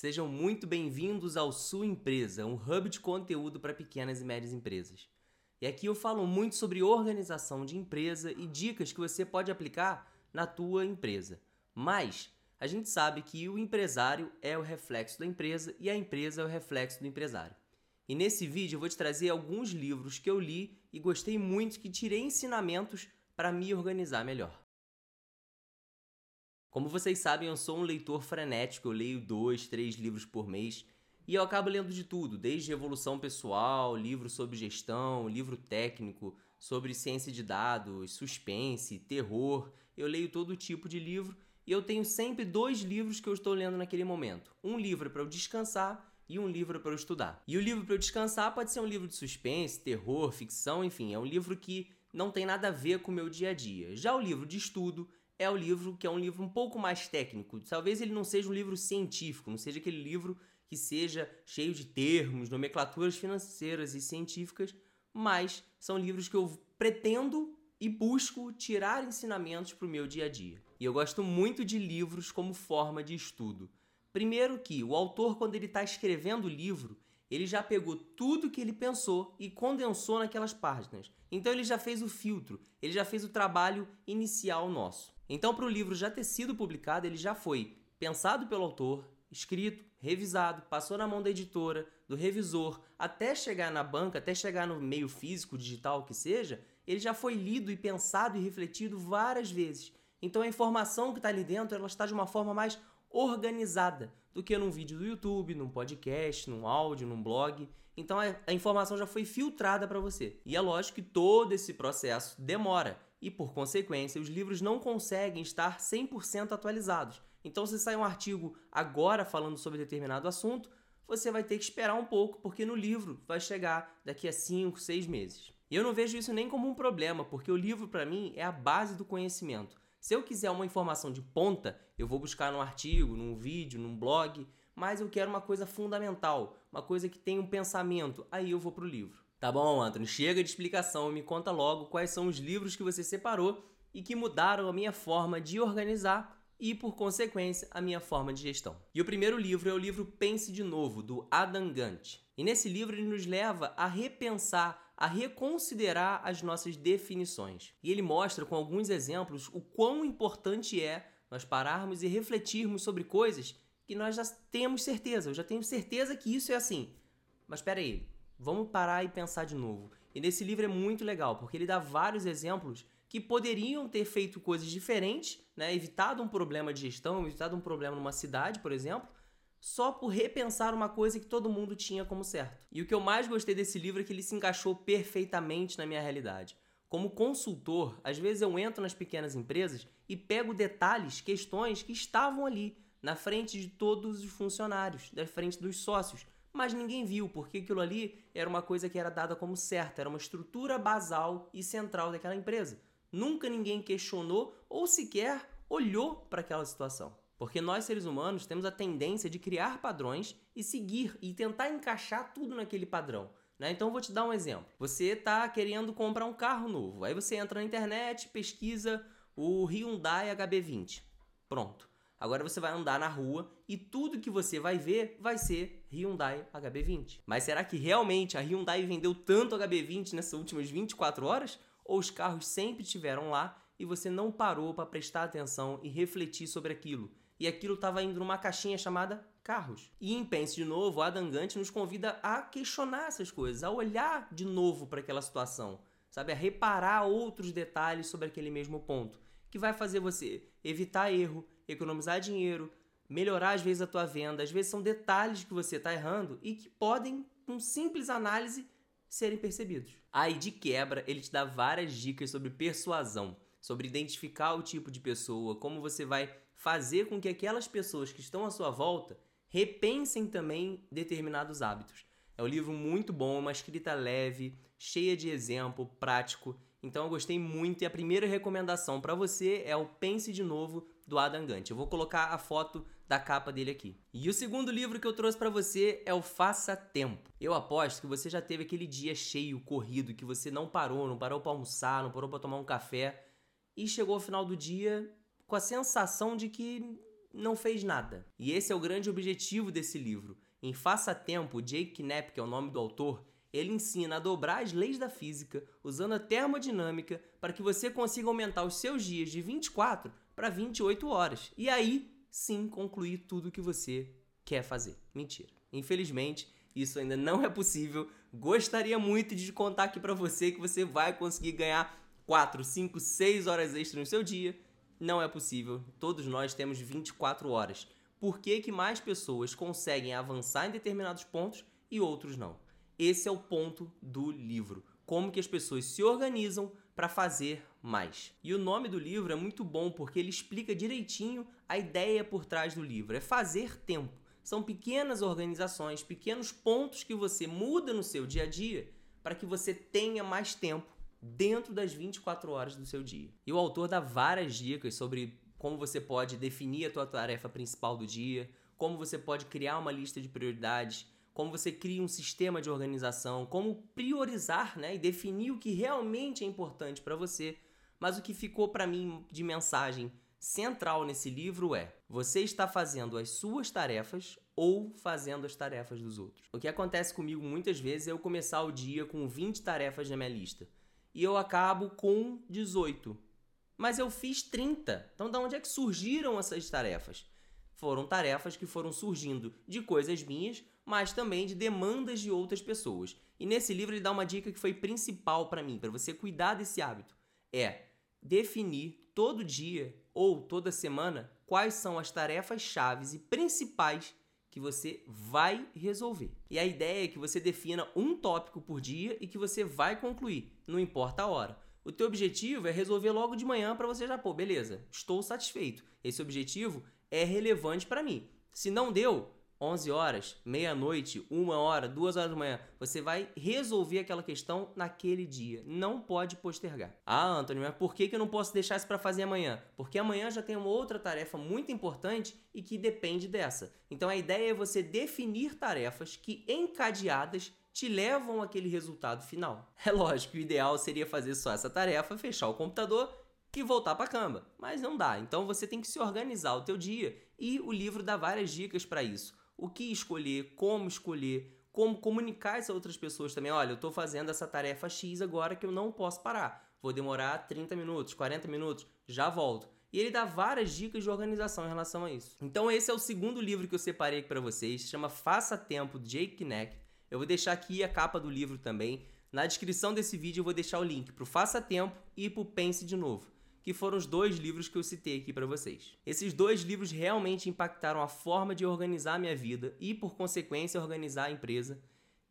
Sejam muito bem-vindos ao Sua Empresa, um hub de conteúdo para pequenas e médias empresas. E aqui eu falo muito sobre organização de empresa e dicas que você pode aplicar na tua empresa. Mas a gente sabe que o empresário é o reflexo da empresa e a empresa é o reflexo do empresário. E nesse vídeo eu vou te trazer alguns livros que eu li e gostei muito que tirei ensinamentos para me organizar melhor. Como vocês sabem, eu sou um leitor frenético, eu leio dois, três livros por mês e eu acabo lendo de tudo, desde evolução pessoal, livro sobre gestão, livro técnico, sobre ciência de dados, suspense, terror. Eu leio todo tipo de livro e eu tenho sempre dois livros que eu estou lendo naquele momento. Um livro para eu descansar e um livro para eu estudar. E o livro para eu descansar pode ser um livro de suspense, terror, ficção, enfim, é um livro que não tem nada a ver com o meu dia a dia. Já o livro de estudo é o livro que é um livro um pouco mais técnico. Talvez ele não seja um livro científico, não seja aquele livro que seja cheio de termos, nomenclaturas financeiras e científicas, mas são livros que eu pretendo e busco tirar ensinamentos para o meu dia a dia. E eu gosto muito de livros como forma de estudo. Primeiro que o autor, quando ele está escrevendo o livro, ele já pegou tudo que ele pensou e condensou naquelas páginas. Então ele já fez o filtro, ele já fez o trabalho inicial nosso. Então, para o livro já ter sido publicado, ele já foi pensado pelo autor, escrito, revisado, passou na mão da editora, do revisor, até chegar na banca, até chegar no meio físico, digital, que seja, ele já foi lido e pensado e refletido várias vezes. Então a informação que está ali dentro, ela está de uma forma mais organizada do que num vídeo do YouTube, num podcast, num áudio, num blog. Então a, informação já foi filtrada para você. E é lógico que todo esse processo demora e, por consequência, os livros não conseguem estar 100% atualizados. Então, se sai um artigo agora falando sobre determinado assunto, você vai ter que esperar um pouco, porque no livro vai chegar daqui a 5, 6 meses. E eu não vejo isso nem como um problema, porque o livro, para mim, é a base do conhecimento. Se eu quiser uma informação de ponta, eu vou buscar num artigo, num vídeo, num blog, mas eu quero uma coisa fundamental, uma coisa que tem um pensamento, aí eu vou para o livro. Tá bom, Antônio, chega de explicação e me conta logo quais são os livros que você separou e que mudaram a minha forma de organizar e, por consequência, a minha forma de gestão. E o primeiro livro é o livro Pense de Novo, do Adam Gant. E nesse livro ele nos leva a repensar, a reconsiderar as nossas definições. E ele mostra com alguns exemplos o quão importante é nós pararmos e refletirmos sobre coisas que nós já temos certeza. Eu já tenho certeza que isso é assim. Mas espera aí, vamos parar e pensar de novo. E nesse livro é muito legal, porque ele dá vários exemplos que poderiam ter feito coisas diferentes, né? evitado um problema de gestão, evitado um problema numa cidade, por exemplo, só por repensar uma coisa que todo mundo tinha como certo. E o que eu mais gostei desse livro é que ele se encaixou perfeitamente na minha realidade. Como consultor, às vezes eu entro nas pequenas empresas e pego detalhes, questões que estavam ali, na frente de todos os funcionários, na frente dos sócios, mas ninguém viu, porque aquilo ali era uma coisa que era dada como certa, era uma estrutura basal e central daquela empresa. Nunca ninguém questionou ou sequer olhou para aquela situação. Porque nós, seres humanos, temos a tendência de criar padrões e seguir e tentar encaixar tudo naquele padrão. Né? Então, vou te dar um exemplo. Você está querendo comprar um carro novo. Aí você entra na internet, pesquisa o Hyundai HB20. Pronto. Agora você vai andar na rua e tudo que você vai ver vai ser Hyundai HB20. Mas será que realmente a Hyundai vendeu tanto HB20 nessas últimas 24 horas? ou os carros sempre estiveram lá e você não parou para prestar atenção e refletir sobre aquilo. E aquilo estava indo numa caixinha chamada carros. E em Pense de Novo, Adam Gant nos convida a questionar essas coisas, a olhar de novo para aquela situação, sabe? A reparar outros detalhes sobre aquele mesmo ponto, que vai fazer você evitar erro, economizar dinheiro, melhorar às vezes a tua venda. Às vezes são detalhes que você está errando e que podem, com simples análise, serem percebidos. Aí, de quebra, ele te dá várias dicas sobre persuasão, sobre identificar o tipo de pessoa, como você vai fazer com que aquelas pessoas que estão à sua volta repensem também determinados hábitos. É um livro muito bom, uma escrita leve, cheia de exemplo, prático. Então eu gostei muito e a primeira recomendação para você é o Pense de Novo do Adam Gant. Eu vou colocar a foto da capa dele aqui. E o segundo livro que eu trouxe para você é o Faça Tempo. Eu aposto que você já teve aquele dia cheio, corrido, que você não parou, não parou para almoçar, não parou para tomar um café e chegou ao final do dia com a sensação de que não fez nada. E esse é o grande objetivo desse livro. Em Faça Tempo, Jake Knapp, que é o nome do autor, ele ensina a dobrar as leis da física usando a termodinâmica para que você consiga aumentar os seus dias de 24 para 28 horas. E aí sim concluir tudo o que você quer fazer. Mentira. Infelizmente, isso ainda não é possível. Gostaria muito de contar aqui para você que você vai conseguir ganhar 4, 5, 6 horas extras no seu dia. Não é possível. Todos nós temos 24 horas. Por que, que mais pessoas conseguem avançar em determinados pontos e outros não? Esse é o ponto do livro. Como que as pessoas se organizam para fazer mais. E o nome do livro é muito bom porque ele explica direitinho a ideia por trás do livro. É fazer tempo. São pequenas organizações, pequenos pontos que você muda no seu dia a dia para que você tenha mais tempo dentro das 24 horas do seu dia. E o autor dá várias dicas sobre como você pode definir a tua tarefa principal do dia, como você pode criar uma lista de prioridades, como você cria um sistema de organização, como priorizar né, e definir o que realmente é importante para você. Mas o que ficou para mim de mensagem central nesse livro é: você está fazendo as suas tarefas ou fazendo as tarefas dos outros. O que acontece comigo muitas vezes é eu começar o dia com 20 tarefas na minha lista e eu acabo com 18 mas eu fiz 30. Então, da onde é que surgiram essas tarefas? Foram tarefas que foram surgindo de coisas minhas, mas também de demandas de outras pessoas. E nesse livro ele dá uma dica que foi principal para mim, para você cuidar desse hábito. É definir todo dia ou toda semana quais são as tarefas chaves e principais que você vai resolver. E a ideia é que você defina um tópico por dia e que você vai concluir, não importa a hora. O teu objetivo é resolver logo de manhã para você já, pô, beleza, estou satisfeito. Esse objetivo é relevante para mim. Se não deu, 11 horas, meia-noite, uma hora, duas horas da manhã, você vai resolver aquela questão naquele dia. Não pode postergar. Ah, Antônio, mas por que, eu não posso deixar isso para fazer amanhã? Porque amanhã já tem uma outra tarefa muito importante e que depende dessa. Então a ideia é você definir tarefas que encadeadas te levam àquele resultado final. É lógico, o ideal seria fazer só essa tarefa, fechar o computador e voltar para a cama, mas não dá. Então você tem que se organizar o teu dia e o livro dá várias dicas para isso. O que escolher, como escolher, como comunicar isso a outras pessoas também. Olha, eu estou fazendo essa tarefa X agora que eu não posso parar. Vou demorar 30 minutos, 40 minutos, já volto. E ele dá várias dicas de organização em relação a isso. Então esse é o segundo livro que eu separei para vocês, chama Faça Tempo, Jake Knack. Eu vou deixar aqui a capa do livro também. Na descrição desse vídeo eu vou deixar o link para o Faça Tempo e para o Pense de Novo, que foram os dois livros que eu citei aqui para vocês. Esses dois livros realmente impactaram a forma de organizar a minha vida e, por consequência, organizar a empresa.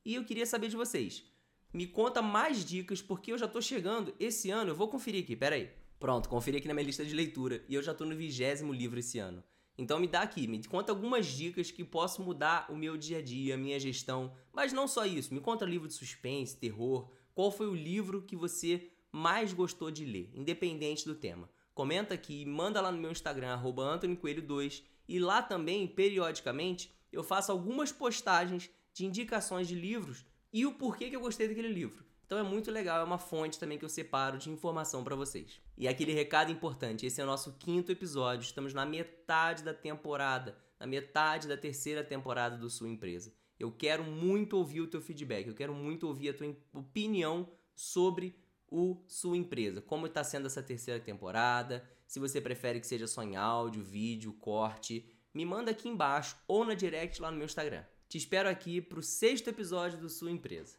E eu queria saber de vocês. Me conta mais dicas, porque eu já estou chegando esse ano. Eu vou conferir aqui, peraí. Pronto, conferi aqui na minha lista de leitura e eu já estou no vigésimo livro esse ano. Então me dá aqui, me conta algumas dicas que possam mudar o meu dia a dia, a minha gestão. Mas não só isso, me conta livro de suspense, terror. Qual foi o livro que você mais gostou de ler, independente do tema? Comenta aqui, manda lá no meu Instagram, AntonyCoelho2. E lá também, periodicamente, eu faço algumas postagens de indicações de livros e o porquê que eu gostei daquele livro. Então é muito legal, é uma fonte também que eu separo de informação para vocês. E aquele recado importante, esse é o nosso quinto episódio, estamos na metade da temporada, na metade da terceira temporada do sua empresa. Eu quero muito ouvir o teu feedback, eu quero muito ouvir a tua opinião sobre o sua empresa. Como está sendo essa terceira temporada? Se você prefere que seja só em áudio, vídeo, corte, me manda aqui embaixo ou na direct lá no meu Instagram. Te espero aqui para o sexto episódio do sua empresa.